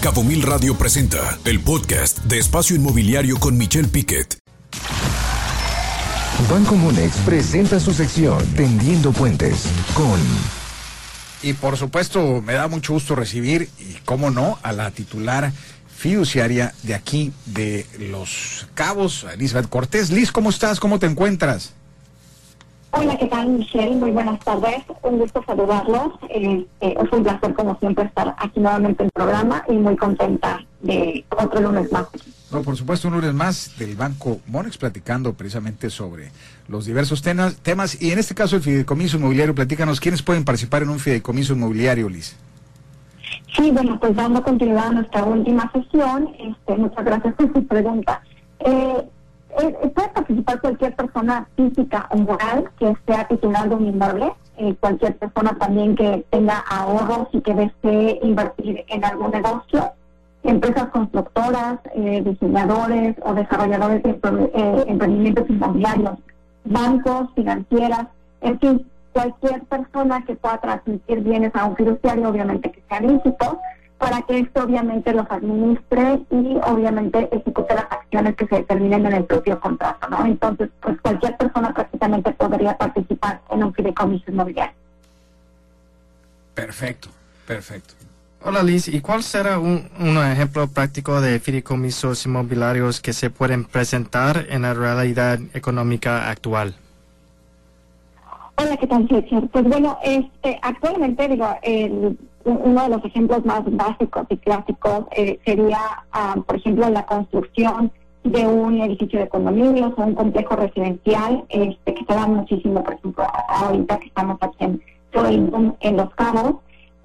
Cabo Mil Radio presenta el podcast de Espacio Inmobiliario con Michelle Piquet. Banco Monex presenta su sección Tendiendo Puentes con... Y por supuesto, me da mucho gusto recibir, y cómo no, a la titular fiduciaria de aquí, de Los Cabos, Elizabeth Cortés. Liz, ¿cómo estás? ¿Cómo te encuentras? Hola, ¿qué tal, Michelle? Muy buenas tardes. Un gusto saludarlos. Eh, eh, es un placer, como siempre, estar aquí nuevamente en el programa y muy contenta de otro lunes más. No, por supuesto, un lunes más del Banco Monex platicando precisamente sobre los diversos temas, temas y en este caso el fideicomiso inmobiliario. Platícanos, ¿quiénes pueden participar en un fideicomiso inmobiliario, Liz? Sí, bueno, pues dando continuidad a nuestra última sesión, este, muchas gracias por su pregunta. Eh, eh, puede participar cualquier persona física o moral que esté titulando un inmueble, eh, cualquier persona también que tenga ahorros y que desee invertir en algún negocio, empresas constructoras, eh, diseñadores o desarrolladores de emprendimientos inmobiliarios, bancos, financieras, en fin, cualquier persona que pueda transmitir bienes a un fiduciario, obviamente que sea lícito, para que esto obviamente los administre y obviamente ejecute las que se determinen en el propio contrato, ¿no? Entonces, pues cualquier persona prácticamente podría participar en un fideicomiso inmobiliario. Perfecto, perfecto. Hola Liz, ¿y cuál será un, un, ejemplo práctico de fideicomisos inmobiliarios que se pueden presentar en la realidad económica actual? Hola, ¿qué tal, Sergio? Pues bueno, este, actualmente, digo, el uno de los ejemplos más básicos y clásicos eh, sería, ah, por ejemplo, la construcción de un edificio de condominios o un complejo residencial este, que se da muchísimo, por ejemplo, ahorita que estamos aquí en, Los Cabos.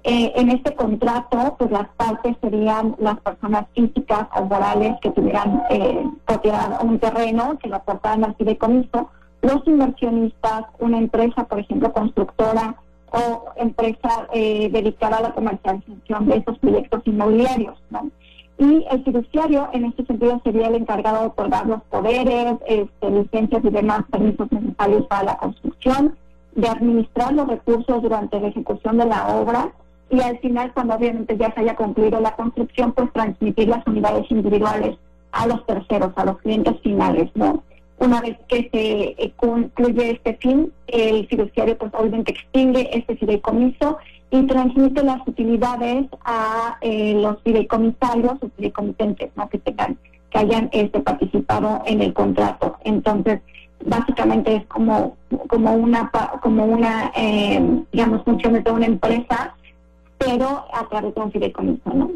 Eh, en este contrato, pues las partes serían las personas físicas o morales que tuvieran eh, propiedad un terreno, que lo aportaran al fideicomiso, los inversionistas, una empresa, por ejemplo, constructora, o empresa eh, dedicada a la comercialización de esos proyectos inmobiliarios. Y el fiduciario, en este sentido, sería el encargado de otorgar los poderes, este, licencias y demás permisos necesarios para la construcción, de administrar los recursos durante la ejecución de la obra y al final, cuando obviamente ya se haya concluido la construcción, pues transmitir las unidades individuales a los terceros, a los clientes finales, ¿no? Una vez que se eh, concluye este fin, el fiduciario pues obviamente extingue este fideicomiso y transmite las utilidades a eh, los fideicomisarios o fideicomitentes ¿no? que tengan que hayan este participado en el contrato. Entonces, básicamente es como como una como una eh, digamos funciones de una empresa, pero a través de un fideicomiso, ¿no?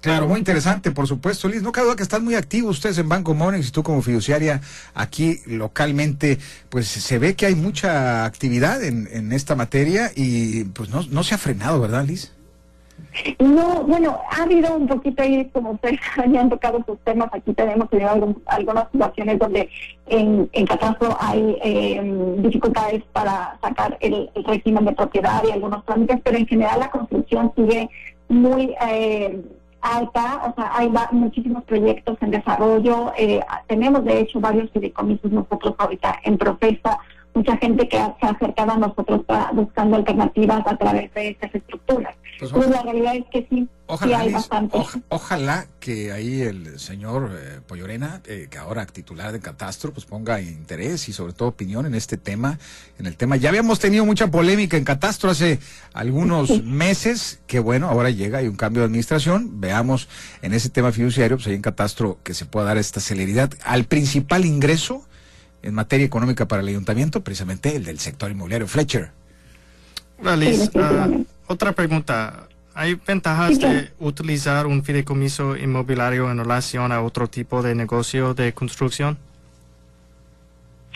Claro, muy interesante, por supuesto, Liz. No cabe duda que están muy activos ustedes en Banco Monex y tú como fiduciaria aquí localmente, pues se ve que hay mucha actividad en, en esta materia y pues no, no se ha frenado, ¿verdad, Liz? No, bueno, ha habido un poquito ahí, como ustedes han tocado sus temas, aquí tenemos tenido algunas situaciones donde en, en catastro hay eh, dificultades para sacar el, el, régimen de propiedad y algunos trámites, pero en general la construcción sigue muy... Eh, alta, o sea, hay muchísimos proyectos en desarrollo, eh, tenemos de hecho varios fideicomisos nosotros ahorita en proceso, mucha gente que se ha acercado a nosotros buscando alternativas a través de estas estructuras. Pues, la realidad es que sí, ojalá, hay bastante. ojalá que ahí el señor eh, Pollorena, eh, que ahora titular de Catastro, pues ponga interés y sobre todo opinión en este tema, en el tema. Ya habíamos tenido mucha polémica en Catastro hace algunos meses, que bueno, ahora llega y un cambio de administración. Veamos en ese tema fiduciario, pues ahí en Catastro, que se pueda dar esta celeridad al principal ingreso en materia económica para el ayuntamiento, precisamente el del sector inmobiliario. Fletcher. Uh, otra pregunta. ¿Hay ventajas de utilizar un fideicomiso inmobiliario en relación a otro tipo de negocio de construcción?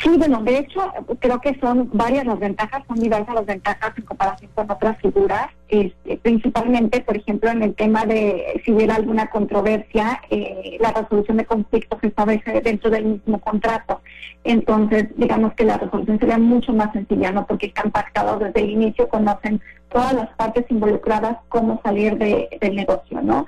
Sí, bueno, de hecho, creo que son varias las ventajas, son diversas las ventajas en comparación con otras figuras, este, principalmente, por ejemplo, en el tema de si hubiera alguna controversia, eh, la resolución de conflictos se establece dentro del mismo contrato. Entonces, digamos que la resolución sería mucho más sencilla, ¿no? Porque están pactados desde el inicio, conocen todas las partes involucradas cómo salir de, del negocio, ¿no?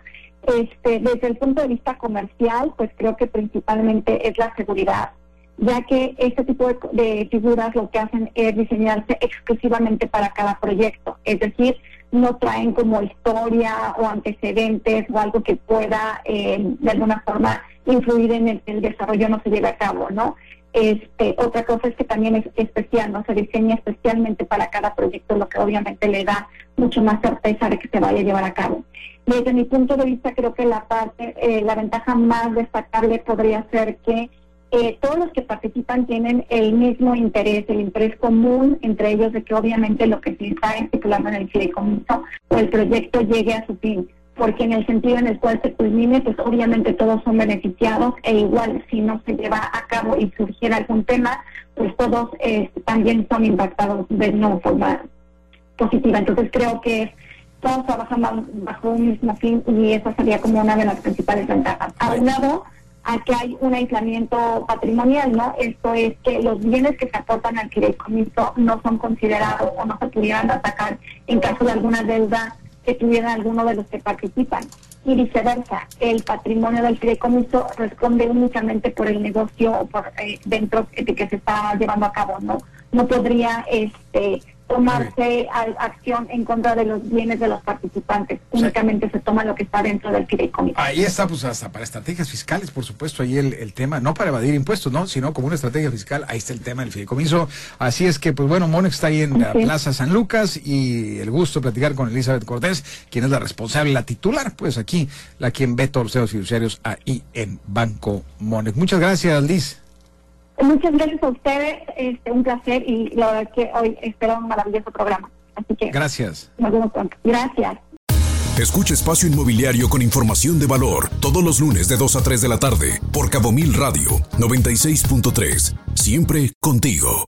Este, desde el punto de vista comercial, pues creo que principalmente es la seguridad ya que este tipo de, figuras lo que hacen es diseñarse exclusivamente para cada proyecto. Es decir, no traen como historia o antecedentes o algo que pueda eh, de alguna forma influir en el, el desarrollo no se lleve a cabo, ¿no? Este, otra cosa es que también es especial, ¿no? Se diseña especialmente para cada proyecto, lo que obviamente le da mucho más certeza de que se vaya a llevar a cabo. Desde mi punto de vista, creo que la parte, eh, la ventaja más destacable podría ser que eh, todos los que participan tienen el mismo interés, el interés común entre ellos de que obviamente lo que se está estipulando en el fideicomiso o el proyecto llegue a su fin porque en el sentido en el cual se culmine, pues obviamente todos son beneficiados e igual si no se lleva a cabo y surgiera algún tema, pues todos eh, también son impactados de no forma positiva. Entonces creo que todos trabajan bajo un mismo fin y esa sería como una de las principales ventajas. A lado, a que hay un aislamiento patrimonial, ¿no? Esto es que los bienes que se aportan al fideicomiso no son considerados o no se pudieran atacar en caso de alguna deuda que tuviera alguno de los que participan. Y viceversa, el patrimonio del fideicomiso responde únicamente por el negocio o por eh, dentro de que se está llevando a cabo, ¿no? No podría este tomarse acción en contra de los bienes de los participantes. Únicamente se toma lo que está dentro del fideicomiso. Ahí está, pues hasta para estrategias fiscales, por supuesto, ahí el, el, tema, no para evadir impuestos, ¿no? Sino como una estrategia fiscal, ahí está el tema del fideicomiso. Así es que, pues bueno, Monex está ahí en la Plaza San Lucas y el gusto de platicar con Elizabeth Cortés, quien es la responsable, la titular, pues aquí, la quien ve temas fiduciarios ahí en Banco Monex. Muchas gracias, Liz. Muchas gracias a ustedes, este, un placer y la verdad es que hoy espero un maravilloso programa. Así que gracias. Nos vemos pronto. Gracias. Escucha Espacio Inmobiliario con información de valor todos los lunes de 2 a 3 de la tarde por Cabo Mil Radio 96.3. Siempre contigo.